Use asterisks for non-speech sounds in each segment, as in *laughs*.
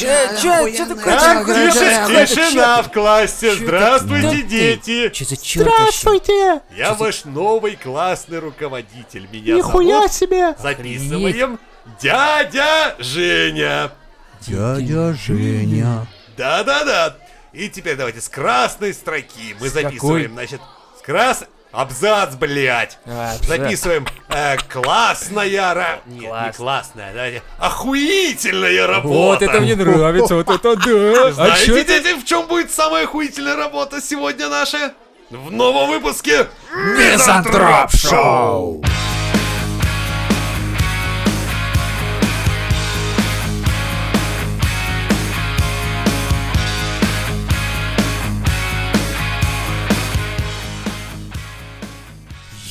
Че, че, че такое? Так, тише, тишина в классе. Здравствуйте, дети. Че за черт? Здравствуйте! Я ваш новый классный руководитель. Меня Нихуя зовут... себе! Записываем. Дядя Женя. Дядя Женя. Да-да-да. И теперь давайте с красной строки мы записываем, значит, с крас... Абзац, блядь. А, абзац. Записываем э, классная ра... Нет, не Класс. классная, давайте. Охуительная работа. Вот это мне нравится, вот это да. А Знаете, это? дети, в чем будет самая охуительная работа сегодня наша? В новом выпуске Мизантроп Шоу!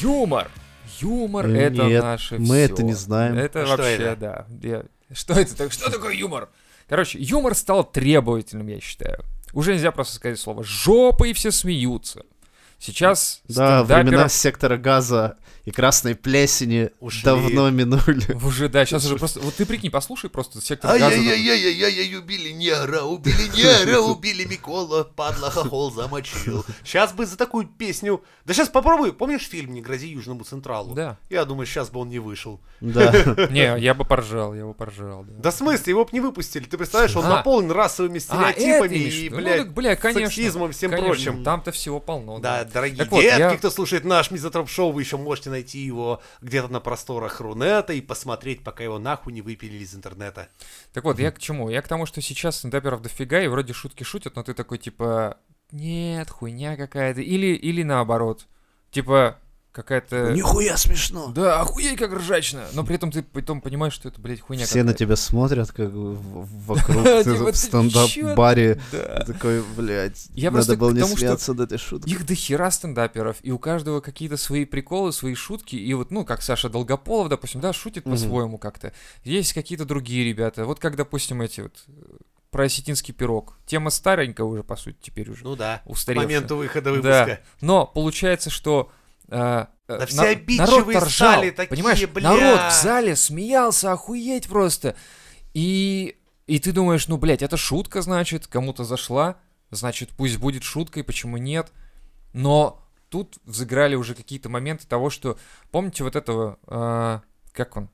Юмор. Юмор Э, это нет, наше мы всё. это не знаем. Это А что вообще, это? да. Я- Что это? так- Что такое юмор? Короче, юмор стал требовательным, я считаю. Уже нельзя просто сказать слово «жопа» и все смеются. Сейчас Да, стендаперов- времена сектора газа и красной плесени Ушли. давно минули. Уже, да, сейчас уже просто... Вот ты прикинь, послушай просто сектор газа. Ай-яй-яй-яй-яй, убили негра, убили *laughs* негра, убили Микола, падла хохол замочил. Сейчас бы за такую песню... Да сейчас попробуй, помнишь фильм «Не грози Южному Централу»? Да. Я думаю, сейчас бы он не вышел. Да. *laughs* Не, я бы поржал, я бы поржал, да. Да в смысле, его бы не выпустили. Ты представляешь, он А. наполнен расовыми А, стереотипами и? Ну, блядь, сексизмом, всем прочим. Там-то всего полно. Да, дорогие Так вот, детки, я- кто слушает наш Мизотроп-шоу, вы еще можете найти его где-то на просторах Рунета и посмотреть, пока его нахуй не выпилили из интернета. Так вот, я к чему? Я к тому, что сейчас стендаперов дофига, и вроде шутки шутят, но ты такой, типа, нет, хуйня какая-то. Или, или наоборот. Типа, какая-то... Нихуя смешно. Да, охуеть как ржачно. Но при этом ты потом понимаешь, что это, блядь, хуйня Все на тебя смотрят, как вокруг *laughs* Типа, в стендап-баре. Да. Такой, блядь, Я просто надо было не смеяться над этой шуткой. Их до хера стендаперов, и у каждого какие-то свои приколы, свои шутки, и вот, ну, как Саша Долгополов, допустим, да, шутит по-своему как-то. Есть какие-то другие ребята, вот как, допустим, эти вот, э, про осетинский пирог. Тема старенькая уже, по сути, теперь уже, Ну да, к устаревшая. моменту выхода Да. выпуска. Но получается, что... э, э, Да все обидчивые народ-то ржал, стали такие, понимаешь? бля. Народ в зале смеялся, охуеть просто. И, и ты думаешь, ну, блядь, это шутка, значит, кому-то зашла, значит, пусть будет шуткой, почему нет? Но тут взыграли уже какие-то моменты того, что... Помните вот этого... э, как он?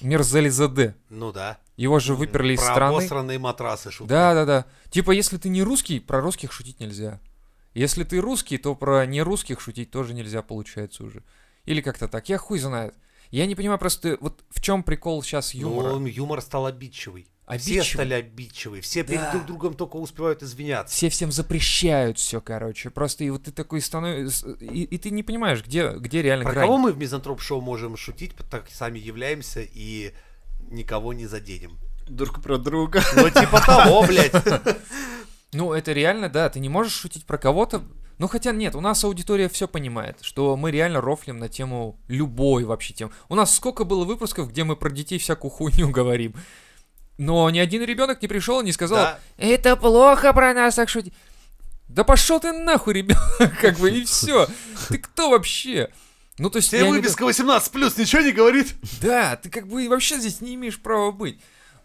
Мерзели ЗД. Ну да. Его же выперли из Про страны. обосранные матрасы шутка. Да-да-да. Типа, если ты не русский, про русских шутить нельзя. Если ты русский, то про нерусских шутить тоже нельзя, получается уже. Или как-то так. Я хуй знает. Я не понимаю просто, вот в чем прикол сейчас юмора. Ну, юмор стал обидчивый. Все Обидчивый? стали обидчивые. Все перед Да. друг другом только успевают извиняться. Все всем запрещают все, короче. Просто и вот ты такой становишься... И, и ты не понимаешь, где, где реально Про грань. кого мы в Мизантроп-шоу можем шутить, так сами являемся и никого не заденем. Друг про друга. Ну, типа того, блядь. *laughs* Ну, это реально, да, ты не можешь шутить про кого-то. Ну, хотя нет, у нас аудитория все понимает, что мы реально рофлим на тему любой вообще тем. У нас сколько было выпусков, где мы про детей всякую хуйню говорим. Но ни один ребенок не пришел и не сказал, Да. это плохо про нас так шутить. Да пошел ты нахуй, ребенок, *laughs* как бы, и все. Ты кто вообще? Ну, то есть, Тебе я не выписка 18 плюс ничего не говорит? да, ты как бы вообще здесь не имеешь права быть.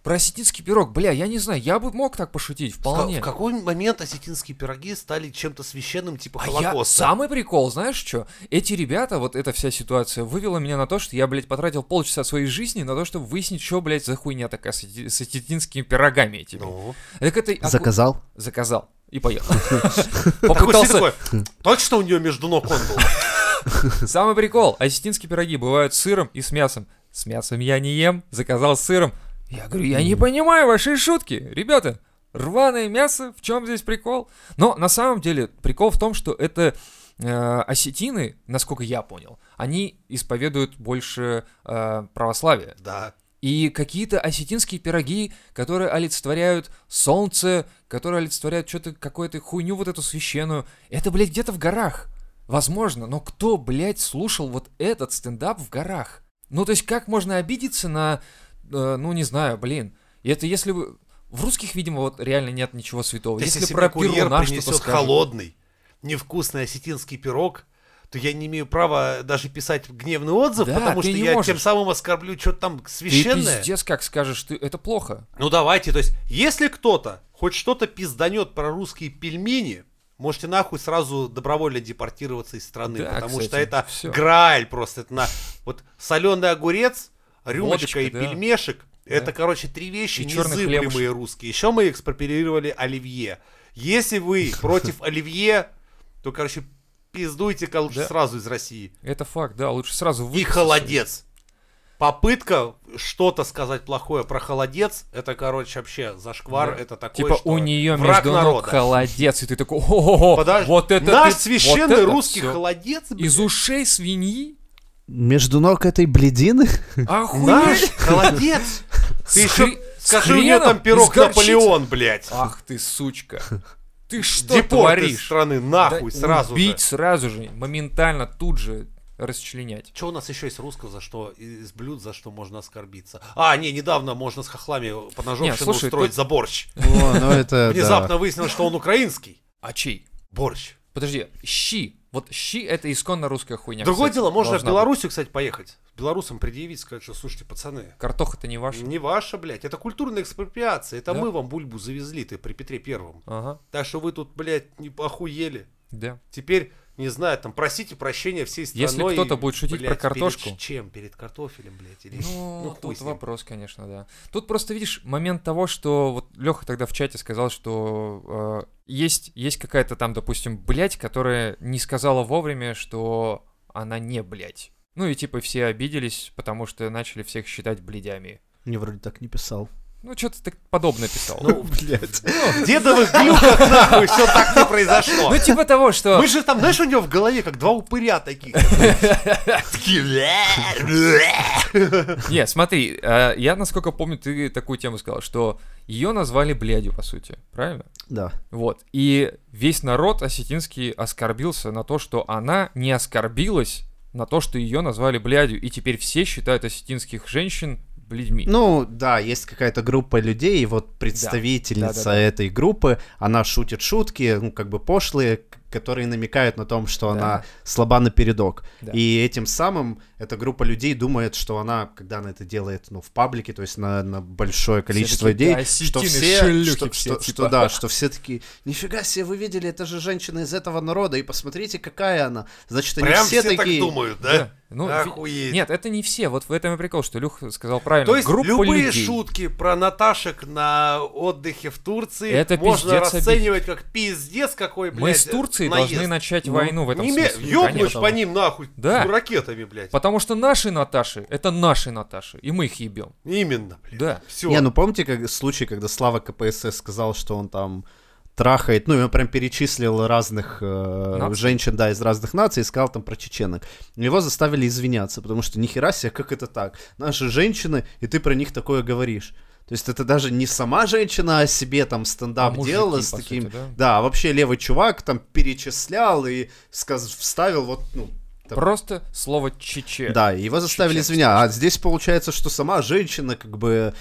Про осетинский пирог, бля, я не знаю, я бы мог так пошутить, вполне. В какой момент осетинские пироги стали чем-то священным, типа А я... Холокоста? Самый прикол, знаешь что? Эти ребята, вот эта вся ситуация, вывела меня на то, что я, блядь, потратил полчаса своей жизни на то, чтобы выяснить, что, блядь, за хуйня такая с, с осетинскими пирогами этими. Ну. Так это... аку- Заказал? Заказал. И поехал. *laughs* Попытался... точно у нее между ног он был? *laughs* Самый прикол. Осетинские пироги бывают с сыром и с мясом. С мясом я не ем, заказал с сыром. Я говорю, я не понимаю вашей шутки. Ребята, рваное мясо, в чем здесь прикол? Но на самом деле прикол в том, что это э, осетины, насколько я понял, они исповедуют больше э, православия. Да. И какие-то осетинские пироги, которые олицетворяют солнце, которые олицетворяют что-то, какую-то хуйню вот эту священную, это, блядь, где-то в горах. Возможно, но кто, блядь, слушал вот этот стендап в горах? Ну, то есть, как можно обидеться на, э, ну, не знаю, блин. И это если вы... В русских, видимо, вот реально нет ничего святого. Если, Если про Перуна что-то холодный, невкусный осетинский пирог, то я не имею права даже писать гневный отзыв, Да, потому ты что я можешь. тем самым оскорблю что-то там Ты священное. пиздец как скажешь, ты это плохо. Ну давайте, то есть, если кто-то хоть что-то пизданет про русские пельмени, можете нахуй сразу добровольно депортироваться из страны, Да, потому кстати, что это всё. грааль просто. Это на вот соленый огурец, рюмочка Водочка, и да. пельмешек. Это, Да. короче, три вещи И незыблемые хлебушек. русские. Еще мы экспроприировали оливье. Если вы *laughs* против оливье, то, короче, пиздуйте-ка лучше Да. сразу из России. Это факт, да, лучше сразу И выкосить. холодец. Попытка что-то сказать плохое про холодец, это, короче, вообще зашквар, Да. это такое, Типа что у нее враг между ног народа. холодец, и ты такой, о Подожди, вот это наш ты- священный вот это русский всё. холодец, блядь. Из ушей свиньи? Между ног этой бледины? Охуеть! холодец. Ты еще скажи, у нее хреном там пирог из. Наполеон, блядь. Ах ты, сучка. Ты что Депорт из творишь? страны, нахуй, Да сразу Убить же. сразу же, моментально, тут же расчленять. Что у нас еще есть русского, за что, из блюд, за что можно оскорбиться? А, не, недавно можно с хохлами по слушай, устроить тут- за борщ. О, ну это *laughs* Внезапно да. выяснилось, что он украинский. А чей? Борщ. Подожди, щи. Вот щи это исконно русская хуйня. Другое кстати, дело, можно в быть. Белоруссию, кстати, поехать. Белорусам предъявить, сказать, что, слушайте, пацаны, Картоха-то не ваша. не ваша, блядь, это культурная экспроприация. Это Да. мы вам бульбу завезли, ты при Петре Первом. Ага, Так что вы тут, блядь, не охуели. да. Теперь, не знаю, там, просите прощения всей страной. Если кто-то будет шутить блядь, про картошку. Перед чем? Перед картофелем, блядь? Или... Ну, *laughs* хуй тут вопрос, конечно, да. Тут просто видишь момент того, что вот Леха тогда в чате сказал, что э, есть, есть какая-то там, допустим, блядь, которая не сказала вовремя, что она не блядь. Ну и типа все обиделись, потому что начали всех считать блядями. Мне вроде так не писал. Ну, что-то так подобное писал. Ну, Блядь. в дедовых глюках, нахуй, все так не произошло. Ну, типа того, что... Мы же там, знаешь, у него в голове как два упыря таких. *laughs* Не, смотри, э, я, насколько помню, ты такую тему сказал, что ее назвали блядью, по сути, правильно? Да. Вот. И весь народ осетинский оскорбился на то, что она не оскорбилась на то, что ее назвали блядью. И теперь все считают осетинских женщин блядьми. Ну, да, есть какая-то группа людей, и вот представительница Да-да-да. этой группы, она шутит шутки, ну, как бы пошлые, которые намекают на том, что Да. она слаба на передок. Да. И этим самым эта группа людей думает, что она, когда она это делает, ну, в паблике, то есть на, на большое количество людей, «Да, что все, что, все, что- типа». что да, что все такие, нифига себе, вы видели, это же женщина из этого народа, и посмотрите, какая она. Значит, они Прям все, все так такие... думают, да? Ну, Охуеть. Нет, это не все. Вот в этом и прикол, что Люх сказал правильно. То есть Группа любые людей. шутки про Наташек на отдыхе в Турции Это можно пиздец расценивать как пиздец какой, блядь, Мы с Турцией наезд. должны начать Ну, войну в этом Не смысле. ёбнуть по ним нахуй Да. ракетами, блядь. Потому что наши Наташи — это наши Наташи, и мы их ебем. Именно, блядь. Да. Все. Не, ну помните как, случай, когда Слава КПСС сказал, что он там трахает, ну, и он прям перечислил разных э, женщин, да, из разных наций, и сказал там про чеченок. Его заставили извиняться, потому что нихера себе, как это так? Наши женщины, и ты про них такое говоришь. То есть это даже не сама женщина о себе там стендап А мужики, делала с таким... сути, да? да, а вообще левый чувак там перечислял и сказ... вставил вот, ну, там, Просто слово чече. да, его заставили Чеченцы. извиняться. А здесь получается, что сама женщина как бы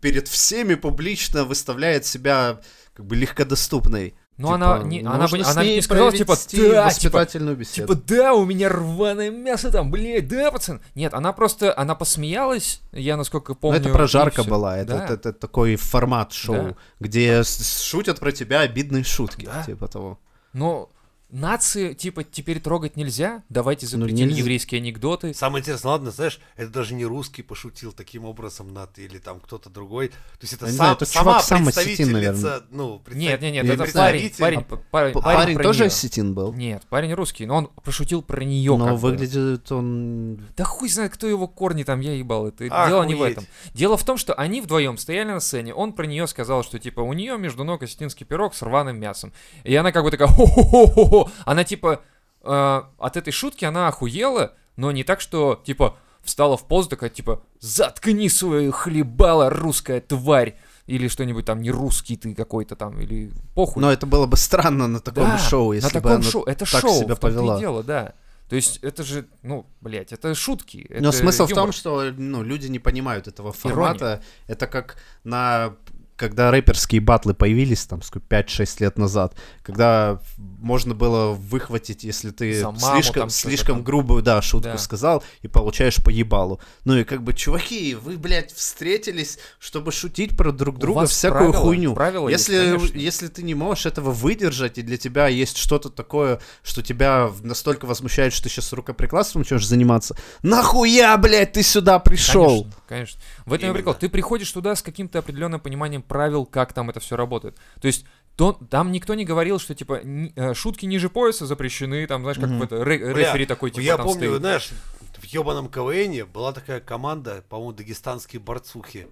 перед всеми публично выставляет себя как бы легкодоступной. Но Типа, она не, ну, она, бы, она не сказала, типа, да, типа, беседу. типа, да, у меня рваное мясо там, блядь, да, пацан. Нет, она просто, она посмеялась, я насколько Ну, помню. это про и жарко всё. была, это, Да. это- это такой формат шоу, Да. где шутят про тебя обидные шутки, Да. типа того. Но нации, типа, теперь трогать нельзя, давайте Ну, запретим нельзя. еврейские анекдоты. Самое интересное, ладно, знаешь, это даже не русский пошутил таким образом над или там кто-то другой. То есть это сам, знаю, это сама чувак сам осетин, представительница, наверное. ну, представ- Нет, нет, нет, Я это парень, парень, П- парень, парень тоже неё. осетин был? Нет, парень русский, но он пошутил про нее. Но выглядит он... Да хуй знает, кто его корни там, я ебал. Это Охуеть. дело не в этом. Дело в том, что они вдвоем стояли на сцене, он про нее сказал, что типа у нее между ног осетинский пирог с рваным мясом. И она как бы такая хо-хо-хо-хо. Она типа э, от этой шутки она охуела, но не так, что типа встала в позу такая типа заткни свою хлебала, русская тварь. Или что-нибудь там, не русский ты какой-то там, или похуй. Но это было бы странно на таком Да, шоу, если на бы таком она шоу. Это так шоу, себя в повела. дело, да. То есть это же, ну, блядь, это шутки. Но это смысл в юмор. том, что ну, люди не понимают этого формата. Это как на когда рэперские батлы появились, там, сколько, 5-6 лет назад, когда можно было выхватить, если ты За маму слишком, там слишком там. грубую, да, шутку Да. сказал, и получаешь по ебалу. Ну и как бы, чуваки, вы, блядь, встретились, чтобы шутить про друг друга всякую правила- хуйню. правила есть, если, конечно. если ты не можешь этого выдержать, и для тебя есть что-то такое, что тебя настолько возмущает, что ты сейчас рукоприкладством начнешь заниматься, нахуя, блядь, ты сюда пришел? Конечно, конечно. В этом и прикол. Ты приходишь туда с каким-то определенным пониманием правил, как там это все работает. То есть то, там никто не говорил, что типа э, шутки ниже пояса запрещены, там, знаешь, как в это, ре- Бля, рефери такой, типа, я там помню, стоит. знаешь, в ебаном КВНе была такая команда, по-моему, дагестанские борцухи.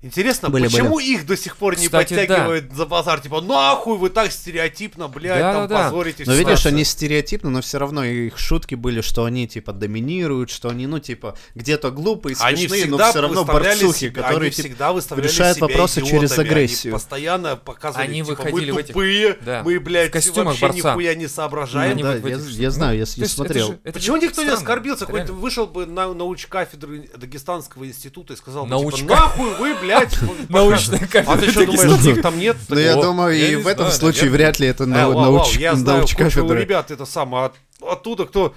Интересно, Были, почему их до сих пор не Кстати, да. подтягивают за базар? Типа, нахуй вы так стереотипно, блядь, там Да-да-да. позорите Но всю видишь, нацию». они стереотипны, но все равно их шутки были, что они типа доминируют, что они, ну, типа, где-то глупые, Они смешные, но все равно борцухи, себя- которые они типа, всегда выставляли решают себя вопросы идиотами, через они агрессию. постоянно показывали, Они типа, выходили в мы этих- тупые, да, мы, блядь, в вообще борца. нихуя не соображаем. Они да, я, этих- я знаю, я, я это смотрел. же- это Почему никто не оскорбился? реально. вышел бы на науч-кафедры Дагестанского института и сказал бы, Науч- типа, нахуй вы, блядь, *laughs* Научная А кафедра ты что думаешь, их там нет? Но я думаю, и в этом случае вряд ли это Э, нау- вау, вау, науч- я знаю кучу науч-кафедра. ребят, это самое, от- оттуда, кто,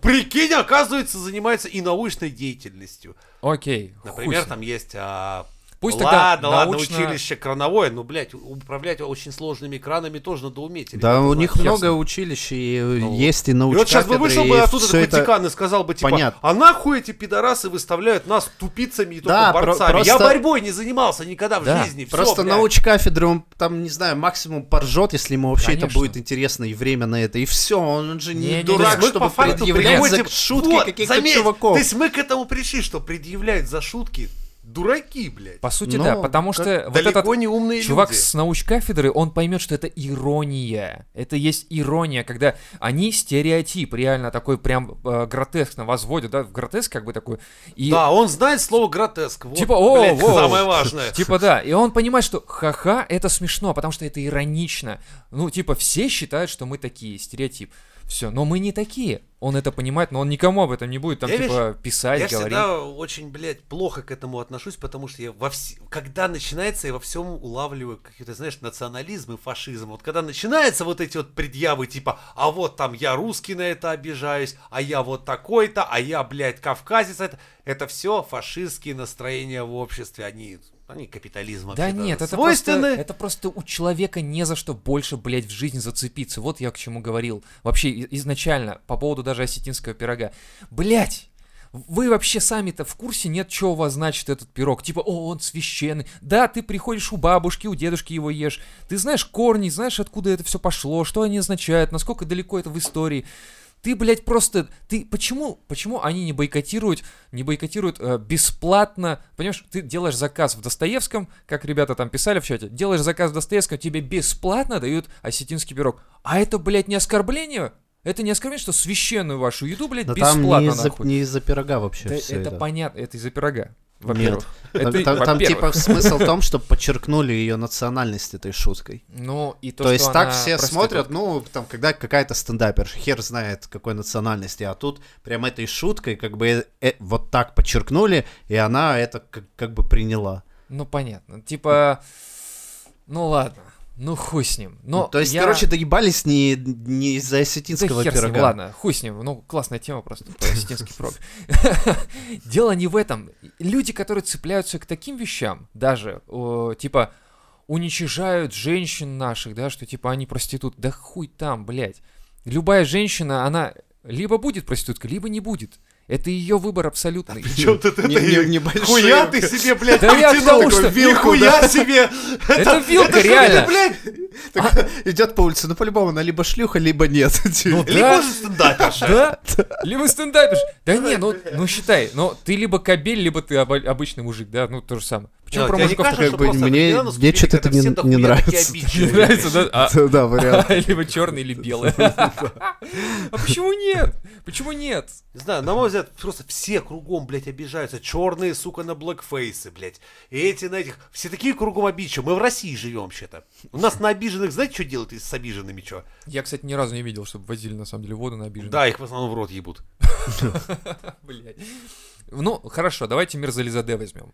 прикинь, оказывается, занимается и научной деятельностью. Окей. Например, там есть... а, Пусть ладно, тогда ладно, научно- училище крановое, ну, блядь, управлять очень сложными кранами тоже надо уметь. Да, у них знают. много Ясно. училищ, и Ну, есть и И вот сейчас бы вышел бы оттуда такой это- декан и сказал бы, типа, понятно. а нахуй эти пидорасы выставляют нас тупицами и только Да, про- борцами? Я просто- борьбой не занимался никогда в Да, жизни. Просто блядь. научкафедры, он там, не знаю, максимум поржет, если ему вообще это Конечно. будет интересно и время на это, и все, он же не, Не-не-не. дурак, Мы чтобы по факту предъявлять за шутки Вот, каких-то заметь, чуваков. То есть мы к этому пришли, что предъявляют за шутки дураки, блядь. По сути, Ну, да, потому что вот этот не умные чувак люди. с научкафедры, он поймет, что это ирония. Это есть ирония, когда они стереотип реально такой прям э, гротескно возводят, да, в гротеск как бы такой. И Да, он знает слово гротеск. Вот, Типа, о, блядь, во. самое важное. *laughs* Типа да, и он понимает, что ха-ха, это смешно, потому что это иронично. Ну, типа, все считают, что мы такие, стереотип. Все, но мы не такие. Он это понимает, но он никому об этом не будет там, Я, типа, писать, Я говорить. всегда очень, блядь, плохо к этому отношусь, потому что я во вс... когда начинается, я во всем улавливаю какие-то, знаешь, национализм и фашизм. Вот когда начинаются вот эти вот предъявы, типа, а вот там я русский на это обижаюсь, а я вот такой-то, а я, блядь, кавказец, это, это все фашистские настроения в обществе, они, они капитализм Да вообще-то нет, это просто, это просто у человека не за что больше, блядь, в жизни зацепиться. Вот я к чему говорил. Вообще, изначально, по поводу даже осетинского пирога. Блядь! Вы вообще сами-то в курсе нет, что у вас значит этот пирог? Типа, о, он священный. Да, ты приходишь у бабушки, у дедушки его ешь. Ты знаешь корни, знаешь, откуда это все пошло, что они означают, насколько далеко это в истории. Ты, блядь, просто... Ты почему, почему они не бойкотируют, не бойкотируют э, бесплатно? Понимаешь, ты делаешь заказ в Достоевском, как ребята там писали в чате, делаешь заказ в Достоевском, тебе бесплатно дают осетинский пирог. А это, блядь, не оскорбление? Это не оскорбление, что священную вашу еду, блядь, Да там бесплатно не из-за, нахуй? не из-за пирога вообще Да все это, это. понятно, это из-за пирога. Во-первых. Там, Это, там- там, типа смысл в *laughs* том, чтобы подчеркнули ее национальность этой шуткой. Ну, и то, То, что есть так все смотрят, ну, там, когда какая-то стендапер, хер знает какой национальности, а тут прям этой шуткой как бы э, э, вот так подчеркнули, и она это как, как бы приняла. Ну, понятно. Типа, ну ладно, ну хуй с ним. Но Ну, То есть, я- короче, доебались не, не из-за Да осетинского хер с ним, пирога. ладно, хуй с ним. Ну, классная тема просто, про осетинский прог. *laughs* Дело не в этом. Люди, которые цепляются к таким вещам, даже, типа, уничижают женщин наших, да, что, типа, они проститут. Да хуй там, блядь. Любая женщина, она либо будет проституткой, либо не будет. Это ее выбор абсолютный. Причем тут это Не- не- Хуя ты себе, блядь, Да я к притянул, тому, что- вилку, Нихуя себе! Это вилка, реально. это, блядь? Так, идет по улице, ну по-любому она либо шлюха, либо нет. Ну Либо да. же стендаперша. Да? Либо стендаперш. Да не, ну, ну считай, ну ты либо кабель, либо ты обычный мужик, да, ну то же самое. Почему Да, про не мужиков как бы мне- мне что-то это не- нравится. не нравится, да? А, Да, вариант. *laughs* Либо черный, или белый. *laughs* А почему нет? Почему нет? Не знаю, на мой взгляд, просто все кругом, блядь, обижаются. Черные, сука, на блэкфейсы, блядь. И эти на этих. Все такие кругом обидчивые. Мы в России живем вообще-то. У нас на обиженных, знаете, что делают с обиженными, что? Я, кстати, ни разу не видел, чтобы возили на самом деле воду на обиженных. Да, их в основном в рот ебут. *laughs* Блядь. Ну, хорошо, давайте мир Зализаде возьмем.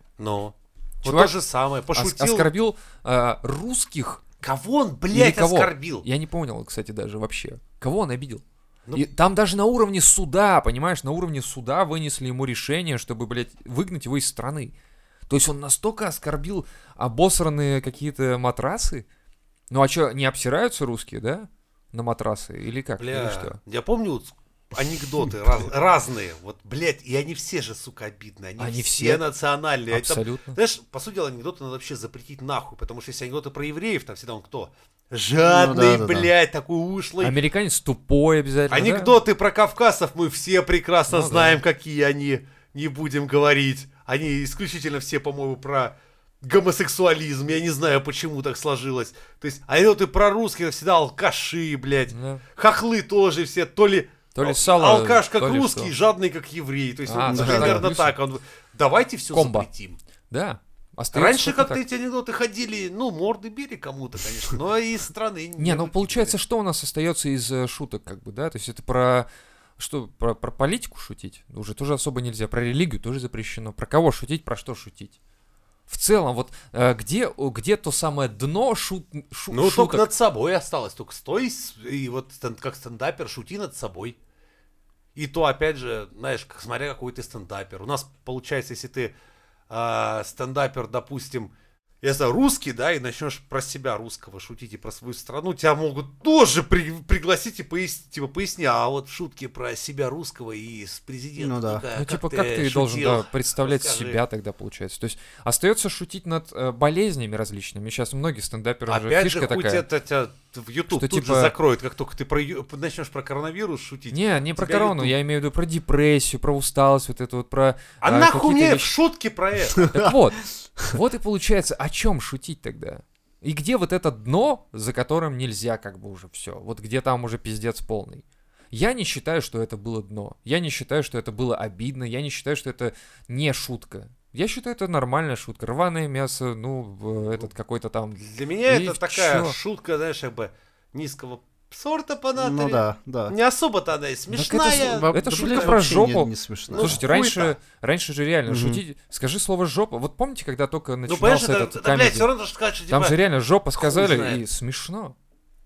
Но. Вот то же самое. Пошутил. оскорбил а, русских. Кого он, Или блядь, кого? оскорбил? Я не понял, кстати, даже вообще. Кого он обидел? Ну- И там даже на уровне суда, понимаешь, на уровне суда вынесли ему решение, чтобы, блядь, выгнать его из страны. То есть он настолько оскорбил обосранные какие-то матрасы. Ну а что, не обсираются русские, да? На матрасы? Или как? Или Бля, что? я помню анекдоты раз- разные. Вот, блядь, и они все же, сука, обидные. Они, Они все, все национальные. Это- Абсолютно. знаешь, по сути дела, анекдоты надо вообще запретить нахуй, потому что если анекдоты про евреев, там всегда он кто? Жадный, да-да-да. блядь, такой ушлый. Американец тупой обязательно. да? Анекдоты про кавказцев мы все прекрасно Ну да. знаем, какие они. Не будем говорить. Они исключительно все, по-моему, про гомосексуализм. Я не знаю, почему так сложилось. То есть анекдоты про русских всегда алкаши, блядь. Да. Хохлы тоже все, то ли, То ли ал- сало, алкаш как то ли русский, что. жадный как еврей. То есть А, да, примерно да. так. Он... Давайте все Комбо. запретим. Да. Остается Раньше только как-то так. эти анекдоты ходили, ну, морды били кому-то, конечно, но из страны Не, ну получается, что у нас остается из э, шуток, как бы, да? То есть это про что, про, про политику шутить? Уже тоже особо нельзя. Про религию тоже запрещено. Про кого шутить, про что шутить? В целом, вот э, где, о, где то самое дно шут, шу- Ну, только шуток? над собой осталось. Только стой с- и вот как стендапер шути над собой. И то, опять же, знаешь, как, смотря какой ты стендапер. У нас получается, если ты а, стендапер, допустим, я знаю, русский, да, и начнешь про себя русского шутить и про свою страну, тебя могут тоже при- пригласить и пояснить, типа, поясни, а вот шутки про себя русского и с президентом. Ну да. такая, Ну, типа, как ты должен да, представлять Расскажи. себя тогда, получается? То есть остается шутить над э, болезнями различными. Сейчас многие стендаперы уже Опять фишка же, такая. тебя, тебя в YouTube что тут типа- же закроют, как только ты про, начнешь про коронавирус шутить. Не, не про корону, YouTube- я имею в виду про депрессию, про усталость, вот это вот про... А а, нахуй мне вещи. шутки про это? *laughs* Так вот, вот и получается, о чем шутить тогда? И где вот это дно, за которым нельзя как бы уже все? Вот где там уже пиздец полный? Я не считаю, что это было дно. Я не считаю, что это было обидно. Я не считаю, что это не шутка. Я считаю, это нормальная шутка. Рваное мясо, ну, в этот какой-то там... Для меня И это такая чё? шутка, знаешь, как бы низкого сорта по натуре. Ну да, да. Не особо-то она и это смешная. с- Во- это да, шутка блин, про жопу. Не, не смешно. Ну, Слушайте, раньше, раньше же реально Мгм. шутить... Скажи слово жопа. Вот помните, когда только ну, начинался это, этот это, блядь, камеди? все равно что сказать, что Там типа, же реально жопа сказали, и смешно.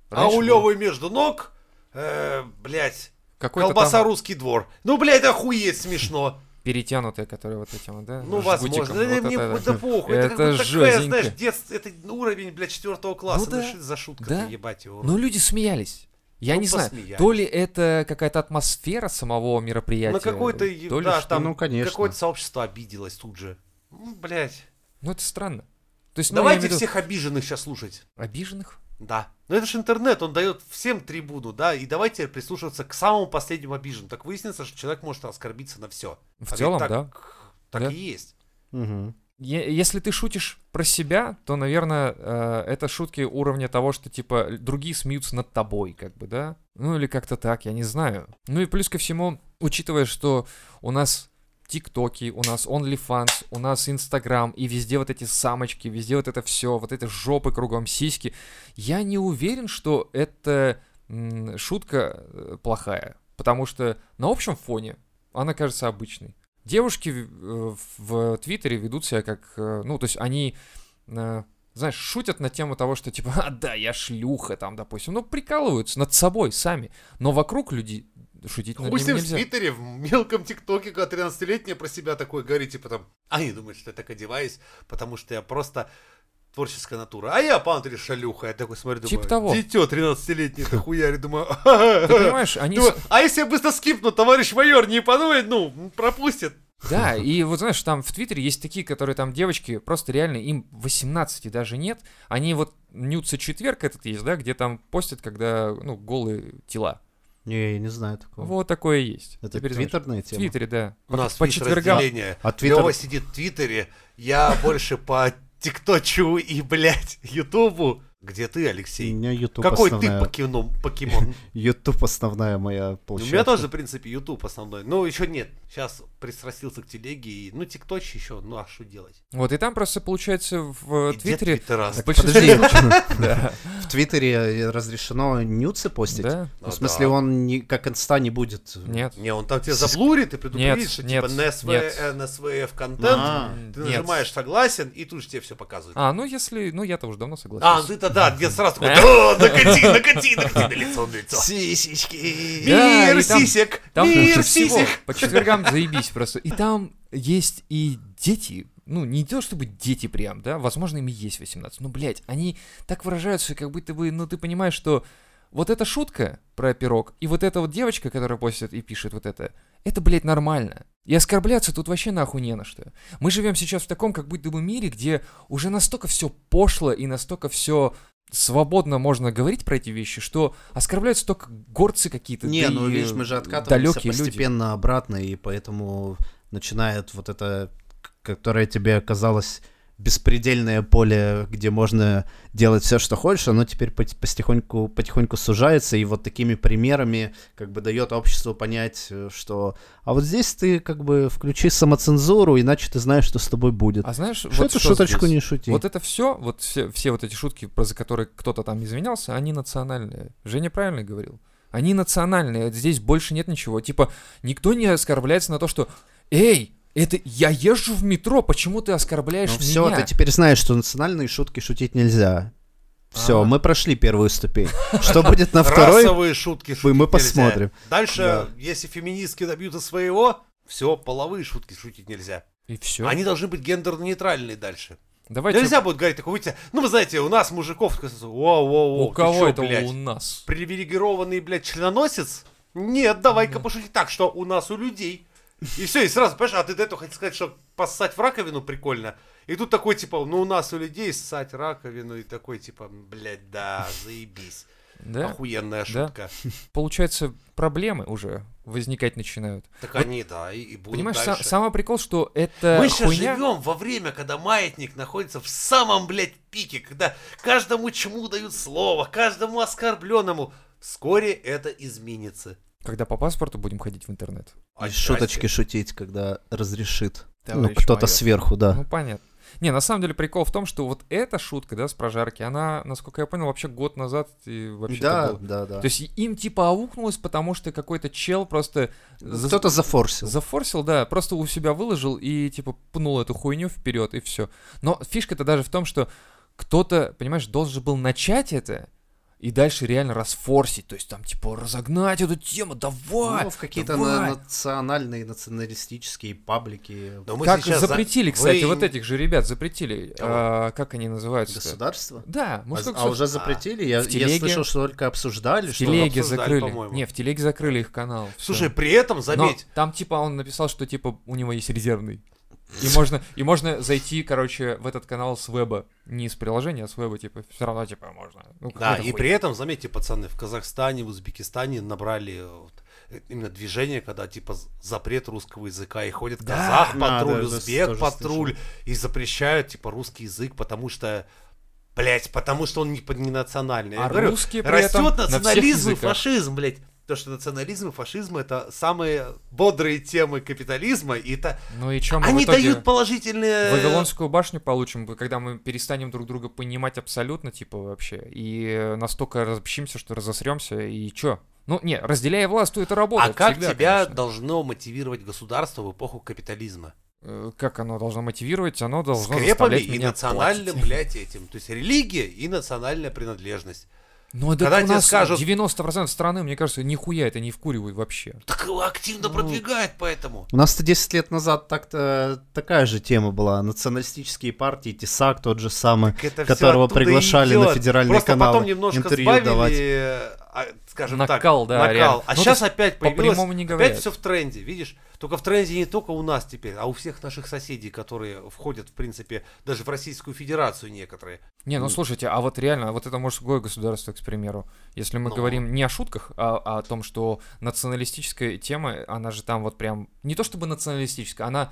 а Раньше у было Левы между ног, э, блядь, колбаса там русский двор. Ну, блядь, охуеть смешно. Перетянутая, которая вот этим, вот, да? Ну, жгутиком. возможно. Да, Вот мне это, да похуй. Это Это, такая, знаешь, детство, это уровень, блядь, четвертого класса. Ну Ну, да, что это за шутка да. ебать его. Но люди смеялись. Я Ну, не знаю, посмеялись. то ли это какая-то атмосфера самого мероприятия, На какой-то, то ли да, что. там Ну, конечно. какое-то сообщество обиделось тут же. Ну, блядь. Ну, это странно. То есть, ну, Давайте виду, всех обиженных сейчас слушать. Обиженных? Да. Но это же интернет, он дает всем трибуну, да, и давайте прислушиваться к самому последнему обиженному. Так выяснится, что человек может оскорбиться на все. В целом, да. Так Да. и есть. Е- Если ты шутишь про себя, то, наверное, э, это шутки уровня того, что, типа, другие смеются над тобой, как бы, да? Ну, или как-то так, я не знаю. Ну и плюс ко всему, учитывая, что у нас ТикТоки, у нас OnlyFans, у нас Инстаграм, и везде вот эти самочки, везде вот это все, вот эти жопы кругом, сиськи, я не уверен, что это шутка э, плохая, потому что на общем фоне она кажется обычной. Девушки в, э, Твиттере ведут себя как, э, ну, то есть они, знаешь, шутят на тему того, что типа, а, да, я шлюха, там, допустим, ну, прикалываются над собой сами, но вокруг люди шутить над Хуй ними ним в нельзя. Твиттере, в мелком ТикТоке, когда 13-летняя про себя такое говорит, типа там, они думают, что я так одеваюсь, потому что я просто творческая натура. А я, по натуре, шалюха. Я такой смотрю, Типа думаю, того. дитё 13-летнее, это хуяри, думаю, Ты понимаешь, они... Думаю, а если я быстро скипну, товарищ майор не подумает, ну, пропустит. Да, и вот знаешь, там в Твиттере есть такие, которые там девочки, просто реально им 18 даже нет. Они вот Нюца четверг этот есть, да, где там постят, когда, ну, голые тела. Не, я не знаю такого. Вот такое есть. Это Теперь знаешь. твиттерная В тема? Твиттере, да. У По- нас по четвергам. разделение. А Твиттер... Лёва сидит в Твиттере, я больше по ТикТочу и, блядь, Ютубу. Где ты, У Алексей? меня YouTube Какой основная... ты покемон? покемон? *laughs* YouTube основная моя У площадка. меня тоже, в принципе, YouTube основной. Но еще нет. Сейчас пристрастился к телеге и, ну, ТикТоч еще, ну, а что делать? Вот, и там просто, получается, в И Твиттере... большинстве Подожди, *laughs* в Твиттере разрешено нюцы постить? Да? Ну, в смысле, да. он не, как инста не будет. Нет. Не, он там тебя заблурит и предупредит, что типа нет. NSVF контент, А, ты нажимаешь согласен, и тут же тебе все показывает. А, ну если... Ну я-то уже давно согласен. А, ты-то да, где сразу такой, «О, накати, накати, накати на лицо, на лицо. Сисечки. Да, Мир сисек, мир сисек. По четвергам заебись просто. И там есть и дети, ну, не то чтобы дети прям, да, возможно, им и есть 18, но, блядь, они так выражаются, как будто бы, ну, ты понимаешь, что вот эта шутка про пирог, и вот эта вот девочка, которая постит и пишет вот это, это, блядь, нормально. И оскорбляться тут вообще нахуй не на что. Мы живем сейчас в таком, как будто бы мире, где уже настолько все пошло и настолько все свободно можно говорить про эти вещи, что оскорбляются только горцы какие-то. Не, да ну видишь, мы же откатываемся далекие люди. постепенно обратно, и поэтому начинает вот это, которое тебе казалось беспредельное поле, где можно делать все, что хочешь, оно теперь пот- потихоньку, потихоньку сужается, и вот такими примерами как бы дает обществу понять, э, что а вот здесь ты как бы включи самоцензуру, иначе ты знаешь, что с тобой будет. А знаешь, что вот эту что шуточку здесь? не шути. Вот это все, вот все, все вот эти шутки, про за которые кто-то там извинялся, они национальные. Женя правильно говорил. Они национальные, здесь больше нет ничего. Типа, никто не оскорбляется на то, что «Эй, это я езжу в метро, почему ты оскорбляешь Ну все, меня?» ты теперь знаешь, что национальные шутки шутить нельзя. Все, А. мы прошли первую ступень. *laughs* Что будет на второй? Расовые шутки шутить мы нельзя. посмотрим. Дальше, Да. если феминистки добьются своего, все, половые шутки шутить нельзя. И все. Они должны быть гендерно-нейтральные дальше. Давайте... Нельзя будет говорить такой, выйти, ну вы знаете, у нас мужиков, воу-воу-воу, У ты кого чё, это блядь, у нас? привилегированный, блядь, членоносец? Нет, давай-ка пошути так, что у нас у людей. И все, и сразу, понимаешь, а ты до этого хотел сказать, что поссать в раковину прикольно. И тут такой, типа, ну у нас у людей ссать раковину, и такой, типа, блядь, да, заебись. Да? Охуенная Да. шутка. Получается, проблемы уже возникать начинают. Так Вот, они, да, и, и будут Понимаешь, дальше. самый прикол, что это Мы сейчас хуйня... живем во время, когда маятник находится в самом, блядь, пике, когда каждому чему дают слово, каждому оскорбленному. Вскоре это изменится. Когда по паспорту будем ходить в интернет. Отчасти. шуточки шутить, когда разрешит. ну, Товарищ кто-то майор. сверху, да. Ну, понятно. Не, на самом деле прикол в том, что вот эта шутка, да, с прожарки, она, насколько я понял, вообще год назад и вообще Да, была. да, да. То есть им типа аукнулось, потому что какой-то чел просто за- Кто-то зафорсил. зафорсил, да, просто у себя выложил и типа пнул эту хуйню вперед и все. Но фишка-то даже в том, что кто-то, понимаешь, должен был начать это и дальше реально расфорсить, то есть там типа разогнать эту тему, давай, Ну, в какие-то на- национальные, националистические паблики Но мы как сейчас за- запретили, Вы- кстати, вот этих же ребят запретили, Кого? а, как они называются? государства. Да, А, мужской а уже запретили? Я, в я телеге- слышал, что только обсуждали. В телеге обсуждали, закрыли. по-моему. Не, в телеге закрыли их канал. Слушай, при этом, Но заметь, там типа он написал, что типа у него есть резервный. И можно, и можно зайти, короче, в этот канал с веба. Не из приложения, а с веба, типа, все равно, типа, можно. Ну, да, и хуй. при этом, заметьте, пацаны, в Казахстане, в Узбекистане набрали вот, э, именно движение, когда типа запрет русского языка, и ходит Да. казах патруль, да, узбек патруль, и запрещают типа русский язык, потому что, блять, потому что он не, под- не национальный. Я А говорю, русские этом растет на всех национализм и языках. фашизм, блять. То, что национализм и фашизм это самые бодрые темы капитализма, и это Ну и чем они дают положительные. Вавилонскую башню получим, когда мы перестанем друг друга понимать абсолютно, типа, вообще. И настолько разобщимся, что разосремся, и чё? Ну, не, разделяя власть, то это работает А как всегда, тебя конечно. должно мотивировать государство в эпоху капитализма? Э, Как оно должно мотивировать? Оно должно Скрепами заставлять и меня национальным, платить. блядь, *laughs* этим. То есть религия и национальная принадлежность. Ну, это Когда у нас скажут- 90% страны, мне кажется, нихуя это не вкуривают вообще. Так его активно Ну, продвигает поэтому. У нас-то 10 лет назад так-то такая же тема была. Националистические партии, ТИСАК тот же самый, Так это которого приглашали на идёт. федеральные Просто каналы потом немножко интервью сбавили, давать. Скажем Накал, так, да, накал. реально. А Ну, сейчас опять По появилось, прямому не опять все в тренде, видишь? Только в тренде не только у нас теперь, а у всех наших соседей, которые входят, в принципе, даже в Российскую Федерацию некоторые. Не, ну слушайте, а вот реально, вот это мужское государство, к примеру. Если мы Ну. говорим не о шутках, а, а о том, что националистическая тема, она же там вот прям, не то чтобы националистическая, она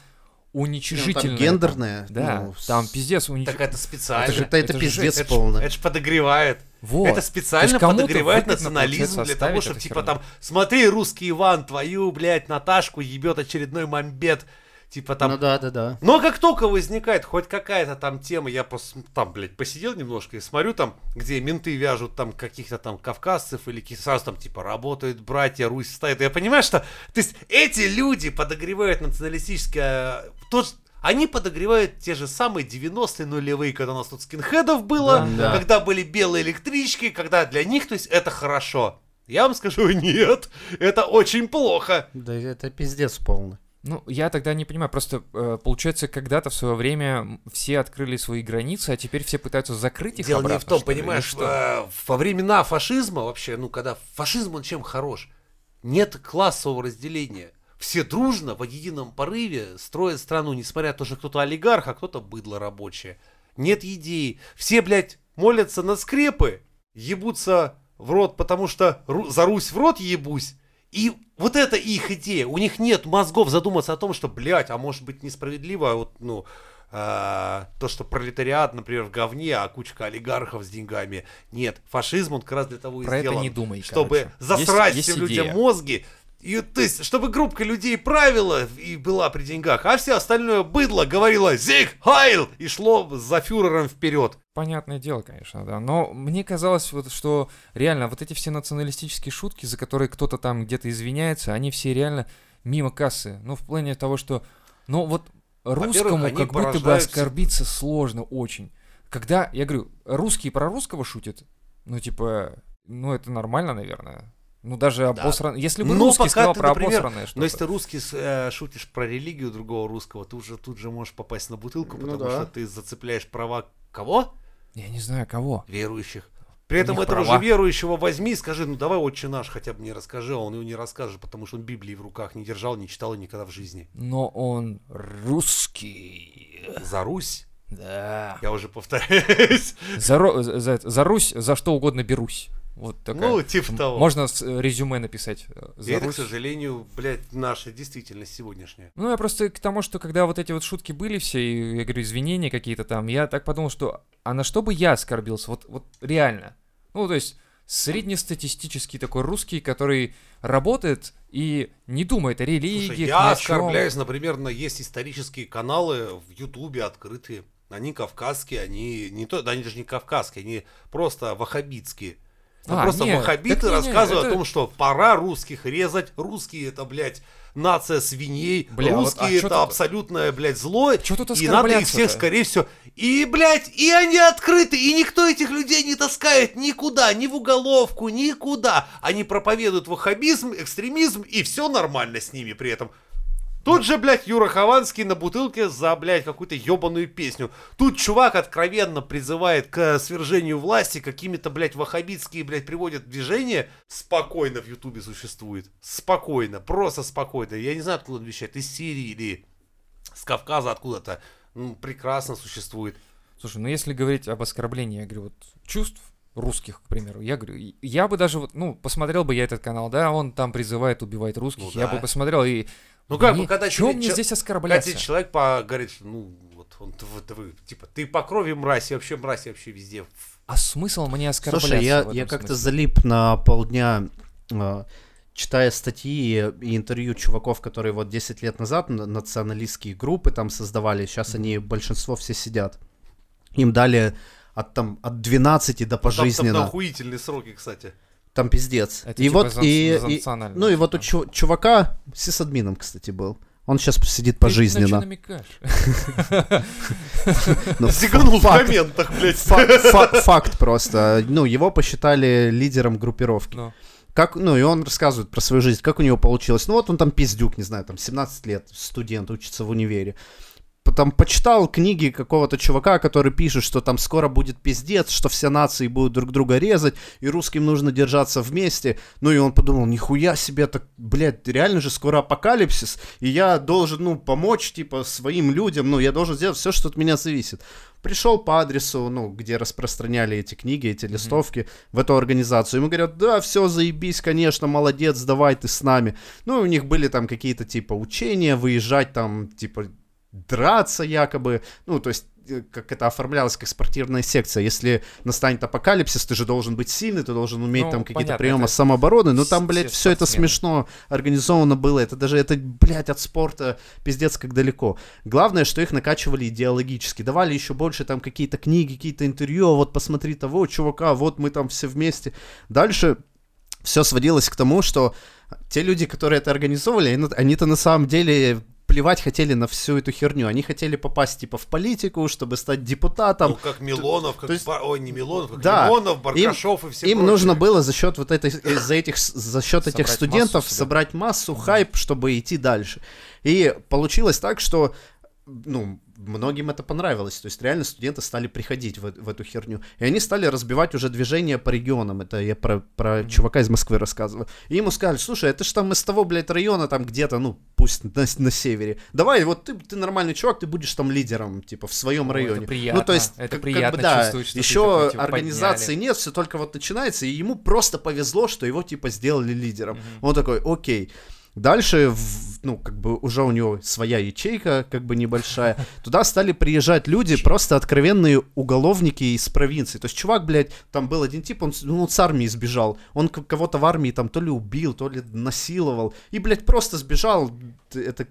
Ну, уничижительная. там гендерная. Да, ну, там пиздец уничижительная. Так это специально. Это же- Это, это это же пиздец это, полный. это ж подогревает. Вот. Это специально подогревает национализм для того, чтобы типа равно. там, смотри, русский Иван, твою, блядь, Наташку ебет очередной мамбет. Типа там Ну да, да, да. но как только возникает хоть какая-то там тема, я просто там, блядь, посидел немножко и смотрю там, где менты вяжут там каких-то там кавказцев или сразу там типа работают братья, Русь стоит. Я понимаю, что то есть эти люди подогревают националистическое... То, ж- они подогревают те же самые 90-е нулевые, когда у нас тут скинхедов было, Да. Да. когда были белые электрички, когда для них, то есть, это хорошо. Я вам скажу, *laughs* нет, это очень плохо. Да это пиздец полный. Ну, я тогда не понимаю, просто э, получается, когда-то в свое время все открыли свои границы, а теперь все пытаются закрыть их Дело не обратно, в том, что понимаешь, что? э, во времена фашизма вообще, ну, когда фашизм, он чем хорош? Нет классового разделения. Все дружно в едином порыве строят страну, несмотря на то, что кто-то олигарх, а кто-то быдло рабочее. Нет идей. Все, блядь, молятся на скрепы, ебутся в рот, потому что Ру- за Русь в рот ебусь. И вот это их идея. У них нет мозгов задуматься о том, что, блядь, а может быть несправедливо, а вот, ну, а, то, что пролетариат, например, в говне, а кучка олигархов с деньгами. Нет, фашизм, он как раз для того и Про это сделан, не думай, чтобы короче. засрать Есть- всем есть людям идея. мозги. И, то есть, чтобы группа людей правила и была при деньгах, а все остальное быдло говорило «Зиг! Хайл!» и шло за фюрером вперед. Понятное дело, конечно, да. Но мне казалось, вот, что реально вот эти все националистические шутки, за которые кто-то там где-то извиняется, они все реально мимо кассы. Ну, в плане того, что, ну, вот русскому как будто бы оскорбиться сложно очень. Когда, я говорю, русские про русского шутят, ну, типа, ну, это нормально, наверное. Ну, даже обосран... Если бы Но русский пока сказал ты, про например, обосранное что-то... Но если ты русский э, шутишь про религию другого русского, ты уже тут же можешь попасть на бутылку, Ну потому да. что ты зацепляешь права кого? Я не знаю, кого. Верующих. При этом этого права. же верующего возьми и скажи, ну давай отче наш хотя бы не расскажи, а он его не расскажет, потому что он Библии в руках не держал, не читал никогда в жизни. Но он русский. За Русь, Да. я уже повторяюсь. За, за- за Русь, за что угодно берусь. Вот такая. Ну, типа того. Можно с- э, резюме написать. э, И За это, к Русь. сожалению, блядь, наша действительность сегодняшняя. Ну, я просто к тому, что когда вот эти вот шутки были все, и я говорю, извинения какие-то там, я так подумал, что а на что бы я оскорбился? Вот, вот реально. Ну, то есть среднестатистический такой русский, который работает и не думает о религии, Слушай, я оскорбляюсь, например, на есть исторические каналы в Ютубе открытые. Они кавказские, они не то, да они даже не кавказские, они просто ваххабитские. Там А, просто не, ваххабиты так не, не, рассказывают это- о том, что пора русских резать. Русские это, блядь, нация свиней. Бля, вот, русские а чё это тут- абсолютное, блядь, зло. Чё тут и надо их всех, скорее всего. И, блядь, и они открыты, и никто этих людей не таскает никуда, ни в уголовку, никуда. Они проповедуют ваххабизм, экстремизм, и все нормально с ними при этом. Тут же, блядь, Юра Хованский на бутылке за, блядь, какую-то ебаную песню. Тут чувак откровенно призывает к свержению власти, какими-то, блядь, ваххабитские, блядь, приводят движение. Спокойно в Ютубе существует. Спокойно, просто спокойно. Я не знаю, откуда он вещает, из Сирии или с Кавказа откуда-то. Ну, прекрасно существует. Слушай, ну если говорить об оскорблении, я говорю, вот чувств русских, к примеру, я говорю, я бы даже вот, ну, посмотрел бы я этот канал, да, он там призывает убивать русских, Ну я да. бы посмотрел и... Ну как бы, мне- когда тебе мне здесь Когда оскорбляться? тебе человек по- говорит, что, ну, вот он, ты, вот вы, типа, ты по крови мразь, и вообще мразь, и вообще везде. А смысл мне оскорбляться Слушай, я, я как-то залип на полдня, э, читая статьи и интервью чуваков, которые вот 10 лет назад на- националистские группы там создавали, сейчас они, большинство все сидят. Им дали от, там, от 12 до Там, там пожизненно. охуительные сроки, кстати. Там пиздец. Это и типа вот за- и, за и- ну и вот у да. чу- чувака сисадмином, кстати, был. Он сейчас сидит пожизненно. *laughs* Ну, Зиганул в факт, комментах, блядь. фа- фа- факт просто. Ну, его посчитали лидером группировки. Ну, Как, ну, и он рассказывает про свою жизнь, как у него получилось. Ну, вот он там пиздюк, не знаю, там 17 лет, студент, учится в универе. Потом почитал книги какого-то чувака, который пишет, что там скоро будет пиздец, что все нации будут друг друга резать, и русским нужно держаться вместе. Ну, и он подумал, нихуя себе, так, блядь, реально же скоро апокалипсис, и я должен, ну, помочь, типа, своим людям, ну, я должен сделать все, что от меня зависит. Пришел по адресу, ну, где распространяли эти книги, эти листовки, в эту организацию. Ему говорят, да, все, заебись, конечно, молодец, давай ты с нами. Ну, и у них были там какие-то, типа, учения, выезжать там, типа, драться якобы. Ну, то есть э, как это оформлялось как спортивная секция. Если настанет апокалипсис, ты же должен быть сильный, ты должен уметь Ну, там какие-то приемы это самообороны. С- там, блядь, все это смешно организовано было. Это даже, это, блядь, от спорта пиздец как далеко. Главное, что их накачивали идеологически. Давали еще больше там какие-то книги, какие-то интервью. «А Вот посмотри того чувака, вот мы там все вместе. Дальше все сводилось к тому, что те люди, которые это организовывали, они- они-то на самом деле плевать хотели на всю эту херню. Они хотели попасть типа в политику, чтобы стать депутатом. Ну, как Милонов, как... то есть- Ой, не Милонов, как Да. Лимонов, Баркашов и все Им прочие. нужно было за счет вот этой, за этих, за счет этих студентов массу собрать массу, хайп, чтобы идти дальше. И получилось так, что ну, многим это понравилось. То есть реально студенты стали приходить в, в эту херню. И они стали разбивать уже движение по регионам. Это я про, про чувака из Москвы рассказываю. И ему сказали, слушай, это ж там из того, блядь, района там где-то, ну, пусть на, на севере. Давай, вот ты, ты нормальный чувак, ты будешь там лидером, типа, в своем О, это районе. приятно, Ну, то есть, это как, как приятно бы, да, чувствовать, что ты еще такой, типа, организации подняли. нет, все только вот начинается, и ему просто повезло, что его, типа, сделали лидером. Он такой, окей. Дальше, в- ну, как бы уже у него своя ячейка, как бы небольшая. Туда стали приезжать люди, просто откровенные уголовники из провинции. То есть чувак, блядь, там был один тип, он, ну, он с армии сбежал. Он кого-то в армии там то ли убил, то ли насиловал. И, блядь, просто сбежал. Это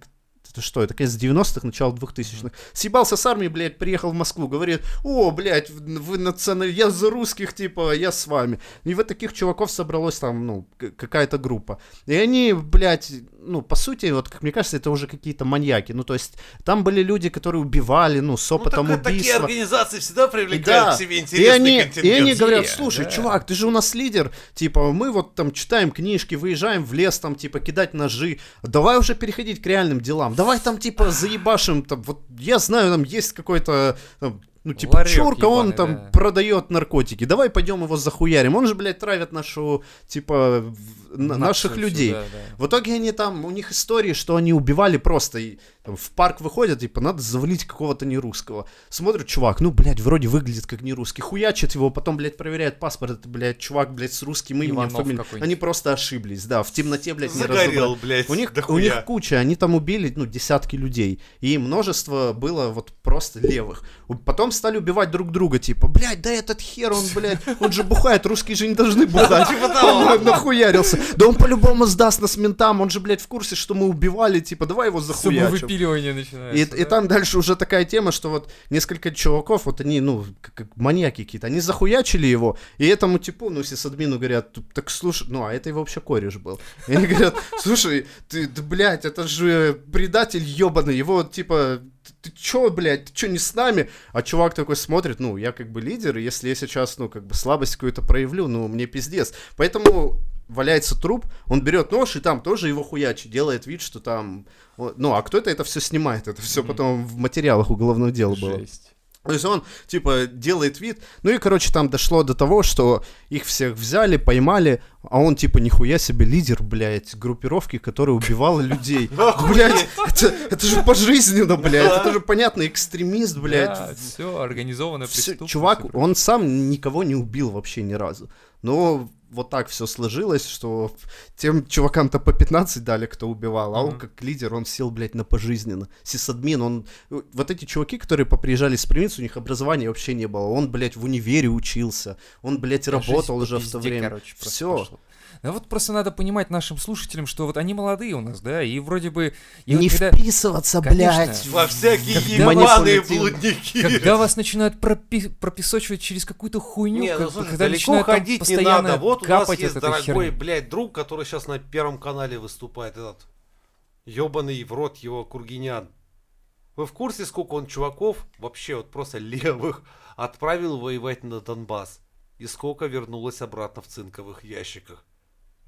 это что, это конец 90-х, начало 2000-х. Съебался с армии, блядь, приехал в Москву, говорит, о, блядь, вы националь... я за русских, типа, я с вами. И вот таких чуваков собралось там, ну, какая-то группа. И они, блядь, ну, по сути, вот, как мне кажется, это уже какие-то маньяки. Ну, то есть, там были люди, которые убивали, ну, с Ну, опытом так, такие убийства. организации всегда привлекают Да. к себе И интересный они, и контингент. они говорят, слушай, Да. чувак, ты же у нас лидер, типа, мы вот там читаем книжки, выезжаем в лес, там, типа, кидать ножи, давай уже переходить к реальным делам, давай там, типа, заебашим, там, вот, я знаю, там есть какой-то, там, ну, типа, Ларек чурка, он ебаный, там да. продает наркотики, давай пойдем его захуярим, он же, блядь, травит нашу, типа, на- наших людей. да, да. В итоге они там, у них истории, что они убивали просто, там, в парк выходят, типа, надо завалить какого-то нерусского. Смотрят, чувак, ну, блядь, вроде выглядит как нерусский. Хуячат его, потом, блядь, проверяют паспорт, это, блядь, чувак, блядь, с русским именем, фамилией. Они просто ошиблись, да, в темноте, блядь, не Загорел, разобрали. блядь, У них, у них куча, они там убили, ну, десятки людей. И множество было вот просто левых. Потом стали убивать друг друга, типа, блядь, да этот хер, он, блядь, он же бухает, русские же не должны бухать. Он нахуярился. Да он по-любому сдаст нас ментам, он же, блядь, в курсе, что мы убивали, типа, давай его захуячим. Самовыпиливание начинается. И, и да? там дальше уже такая тема, что вот несколько чуваков, вот они, ну, как, как маньяки какие-то, они захуячили его, и этому типу, ну, сисадмину говорят, так слушай, ну, а это его вообще кореш был. И они говорят, слушай, ты, да, блядь, это же предатель ебаный, его, типа, ты, ты чё, блядь, ты чё не с нами? А чувак такой смотрит, ну, я как бы лидер, и если я сейчас, ну, как бы слабость какую-то проявлю, ну, мне пиздец. Поэтому валяется труп, он берет нож и там тоже его хуячит, делает вид, что там... Ну, а кто-то это все снимает, это все потом в материалах уголовного дела было. Жесть. То есть он, типа, делает вид. Ну и, короче, там дошло до того, что их всех взяли, поймали, а он, типа, нихуя себе лидер, блядь, группировки, которая убивала людей. *laughs* Блядь, это, это же пожизненно, блядь, это же понятно, экстремист, блядь. Да, все, организованная Всё, преступность. чувак, он сам никого не убил вообще ни разу. Но вот так все сложилось, что тем чувакам-то по 15 дали, кто убивал, а он как лидер, он сел, блядь, на пожизненно. Сисадмин, он... Вот эти чуваки, которые поприезжали с провинции, у них образования вообще не было. Он, блядь, в универе учился. Он, блядь, работал уже в то время. Все. Пошла. Да вот просто надо понимать нашим слушателям, что вот они молодые у нас, да, и вроде бы... И Не вот когда, вписываться, Конечно. блядь. Во всякие ебаные блудники. когда вас начинают пропи- пропесочивать через какую-то хуйню, Не, ну как- слушай, когда начинают ходить не постоянно надо. Вот у нас капать есть дорогой, херни. блядь, друг, который сейчас на Первом канале выступает, этот ебаный в рот его Кургинян. Вы в курсе, сколько он чуваков, вообще вот просто левых, отправил воевать на Донбасс? И сколько вернулось обратно в цинковых ящиках?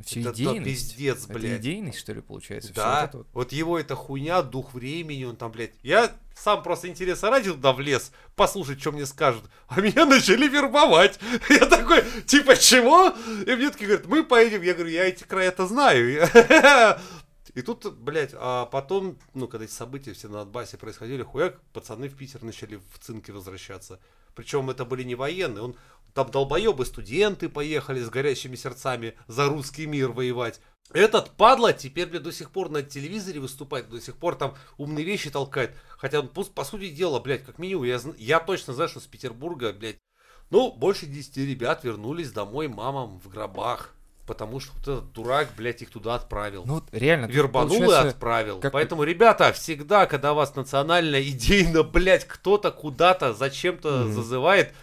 Все это идейность. пиздец, Это блядь. идейность, что ли, получается? Да, вот это вот? вот его эта хуйня, дух времени, он там, блядь. Я сам просто интереса ради туда влез, послушать, что мне скажут. А меня *laughs* начали вербовать. *laughs* Я такой, типа, чего? И мне такие говорят, мы поедем. Я говорю, я эти края-то знаю. *laughs* И тут, блядь, а потом, ну, когда эти события все на Донбассе происходили, хуяк, пацаны в Питер начали в цинке возвращаться. Причем это были не военные, он там долбоебы студенты поехали с горящими сердцами за русский мир воевать. Этот падла теперь, блядь, до сих пор на телевизоре выступает, до сих пор там умные вещи толкает. Хотя, он, по, сути дела, блядь, как минимум, я, я точно знаю, что с Петербурга, блядь, ну, больше 10 ребят вернулись домой мамам в гробах. Потому что вот этот дурак, блядь, их туда отправил. Ну реально. Вербанул и отправил. как- Поэтому, ребята, всегда, когда вас национально, идейно, блядь, кто-то куда-то зачем-то Мгм. зазывает,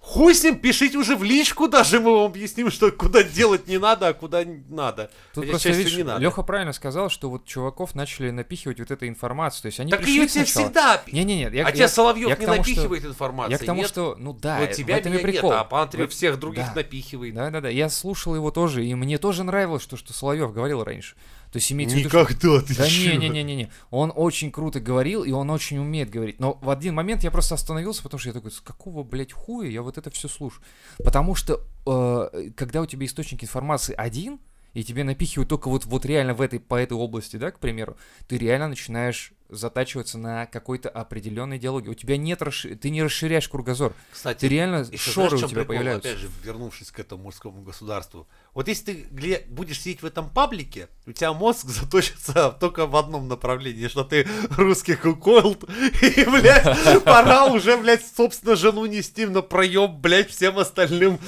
хуй с ним, пишите уже в личку, даже мы вам объясним, что куда делать не надо, а куда надо. Тут Хотя просто, видишь, не надо. Леха правильно сказал, что вот чуваков начали напихивать вот эту информацию. То есть они так пришли ее тебе сначала- всегда... Не-не-не, я, а я- тебя Соловьев я не тому, что- напихивает информацию. Я к тому, нет? что, ну да, вот тебя в этом и меня нет, прикол. а по В- всех других да. напихивает. Да, да, да. Я слушал его тоже, и мне тоже нравилось то, что Соловьев говорил раньше. То есть имеется в виду, что- Никогда ты Да не-не-не-не. Он очень круто говорил, и он очень умеет говорить. Но в один момент я просто остановился, потому что я такой, с какого, блядь, хуя я вот это все слушаю? Потому что, э, когда у тебя источник информации один, и тебе напихивают только вот, вот реально в этой, по этой области, да, к примеру, ты реально начинаешь затачиваться на какой-то определенной идеологии. У тебя нет, расши- ты не расширяешь кругозор. Кстати, Ты реально, шоры знаешь, у тебя прикол? появляются. Опять же, вернувшись к этому мужскому государству. Вот если ты будешь сидеть в этом паблике, у тебя мозг *laughs* заточится только в одном направлении, что ты русский куколд, *laughs* и, блядь, *laughs* пора уже, блядь, собственно, жену нести на проем, блядь, всем остальным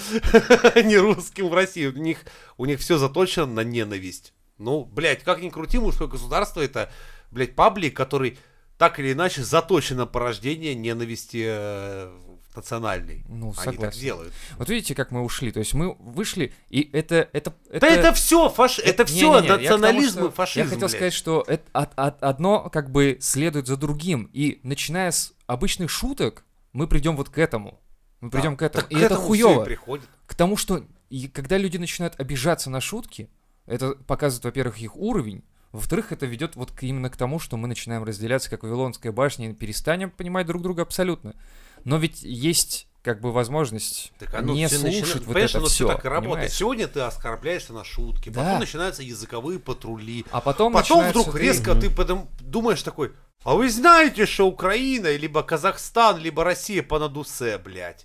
не русским в России. У них, у них все заточено на ненависть. Ну, блядь, как ни крути, мужское государство это, блядь, паблик, который так или иначе заточен на порождение ненависти э, национальной. Ну, Они так согласен. делают. Вот видите, как мы ушли. То есть мы вышли, и это... это, Да это все, фаш... это все Не-не-не, я к тому, национализм что- и фашизм. Я хотел блядь. сказать, что это от- от- одно как бы следует за другим. И начиная с обычных шуток, мы придем вот к этому. Мы придем к этому. Так и к это этому и хуево. К тому, что и когда люди начинают обижаться на шутки, это показывает, во-первых, их уровень. Во-вторых, это ведет вот именно к тому, что мы начинаем разделяться, как Вавилонская башня, и перестанем понимать друг друга абсолютно. Но ведь есть как бы возможность Так оно не слушать начинает- вот Понимаешь, это оно все. так и работает. Сегодня ты оскорбляешься на шутки, Да. потом начинаются языковые патрули. А потом, Потом вдруг ты- резко ты потом думаешь такой, а вы знаете, что Украина, либо Казахстан, либо Россия по надусе, блядь.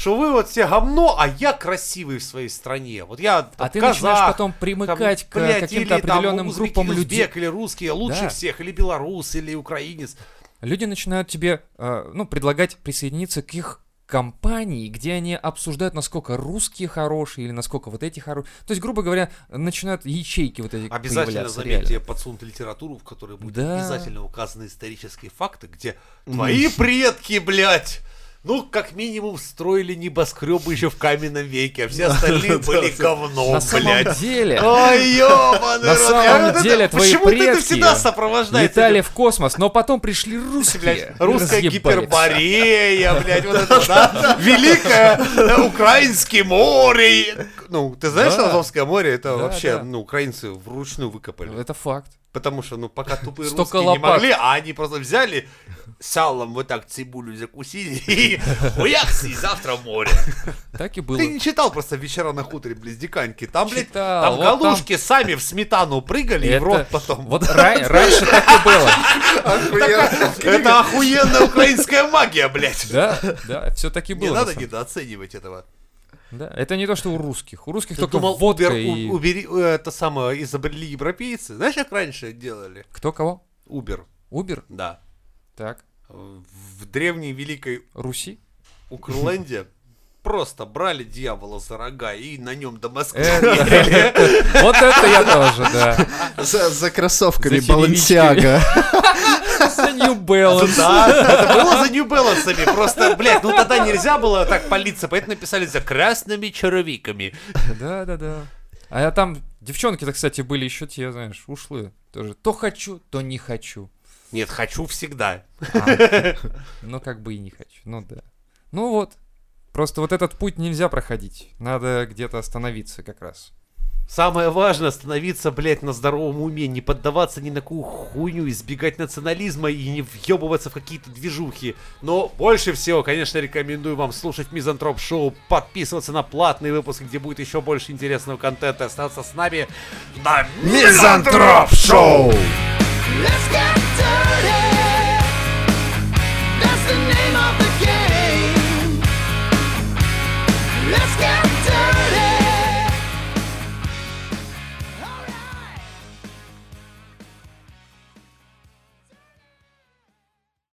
Что вы вот все говно, а я красивый в своей стране. Вот я там, А ты казах, начинаешь потом там, примыкать к блядь, каким-то или там определенным узбек- группам людей. узбек или русский лучше Да. всех, или белорус, или украинец. Люди начинают тебе, э, ну, предлагать присоединиться к их компании, где они обсуждают, насколько русские хорошие или насколько вот эти хорошие. То есть, грубо говоря, начинают ячейки вот эти Обязательно, заметьте, реально. подсунут литературу, в которой будут Да. обязательно указаны исторические факты, где твои предки, блядь, ну, как минимум, строили небоскребы еще в каменном веке, а все остальные были говном, На самом блядь. деле, Ой, ёбаный На рот, самом я вот это- деле твои Почему ты это предки всегда сопровождаешь? летали в космос, но потом пришли русские. блядь, русская разъебали гиперборея, блядь, вот это, да, *laughs* великое э, украинское море. Ну, ты знаешь, что Да. Азовское море, это Да, вообще, да. ну, украинцы вручную выкопали. Это факт. Потому что, ну, пока тупые Столько русские не лопат. могли, а они просто взяли салом вот так цибулю закусили *laughs* и хуякс, и завтра в море. Так и было. Ты не читал просто «Вечера на хуторе близ Диканьки»? Там, блядь, Читал, там вот галушки сами в сметану прыгали и в рот потом. Вот ра- раньше так и было. Это охуенная украинская магия, блядь. Да, да, все таки Не было. на надо самом- недооценивать этого. Да, это не то, что у русских. У русских Ты только думал, водка Uber и... убери, э, это самое, изобрели европейцы? Знаешь, как раньше делали? Кто кого? Uber, Убер? да. Так. В древней великой Руси? Укрленде *laughs* просто брали дьявола за рога и на нем до Москвы ехали. *laughs* Вот это я тоже, да. За, кроссовками. Балансиага. *laughs* За New Balance. Да, это было за New Balance. Просто, блядь, ну тогда нельзя было так палиться, поэтому написали за красными червиками. Да, да, да. А я там девчонки-то, кстати, были еще те, знаешь, ушлые. Тоже. То хочу, то не хочу. Нет, хочу всегда. А, ну, как бы и не хочу. Ну да. Ну вот. Просто вот этот путь нельзя проходить. Надо где-то остановиться как раз. Самое важное остановиться, блядь, на здоровом уме, не поддаваться ни на какую хуйню, избегать национализма и не въебываться в какие-то движухи. Но больше всего, конечно, рекомендую вам слушать Мизантроп Шоу, подписываться на платные выпуски, где будет еще больше интересного контента, и оставаться с нами на Мизантроп Шоу! Let's get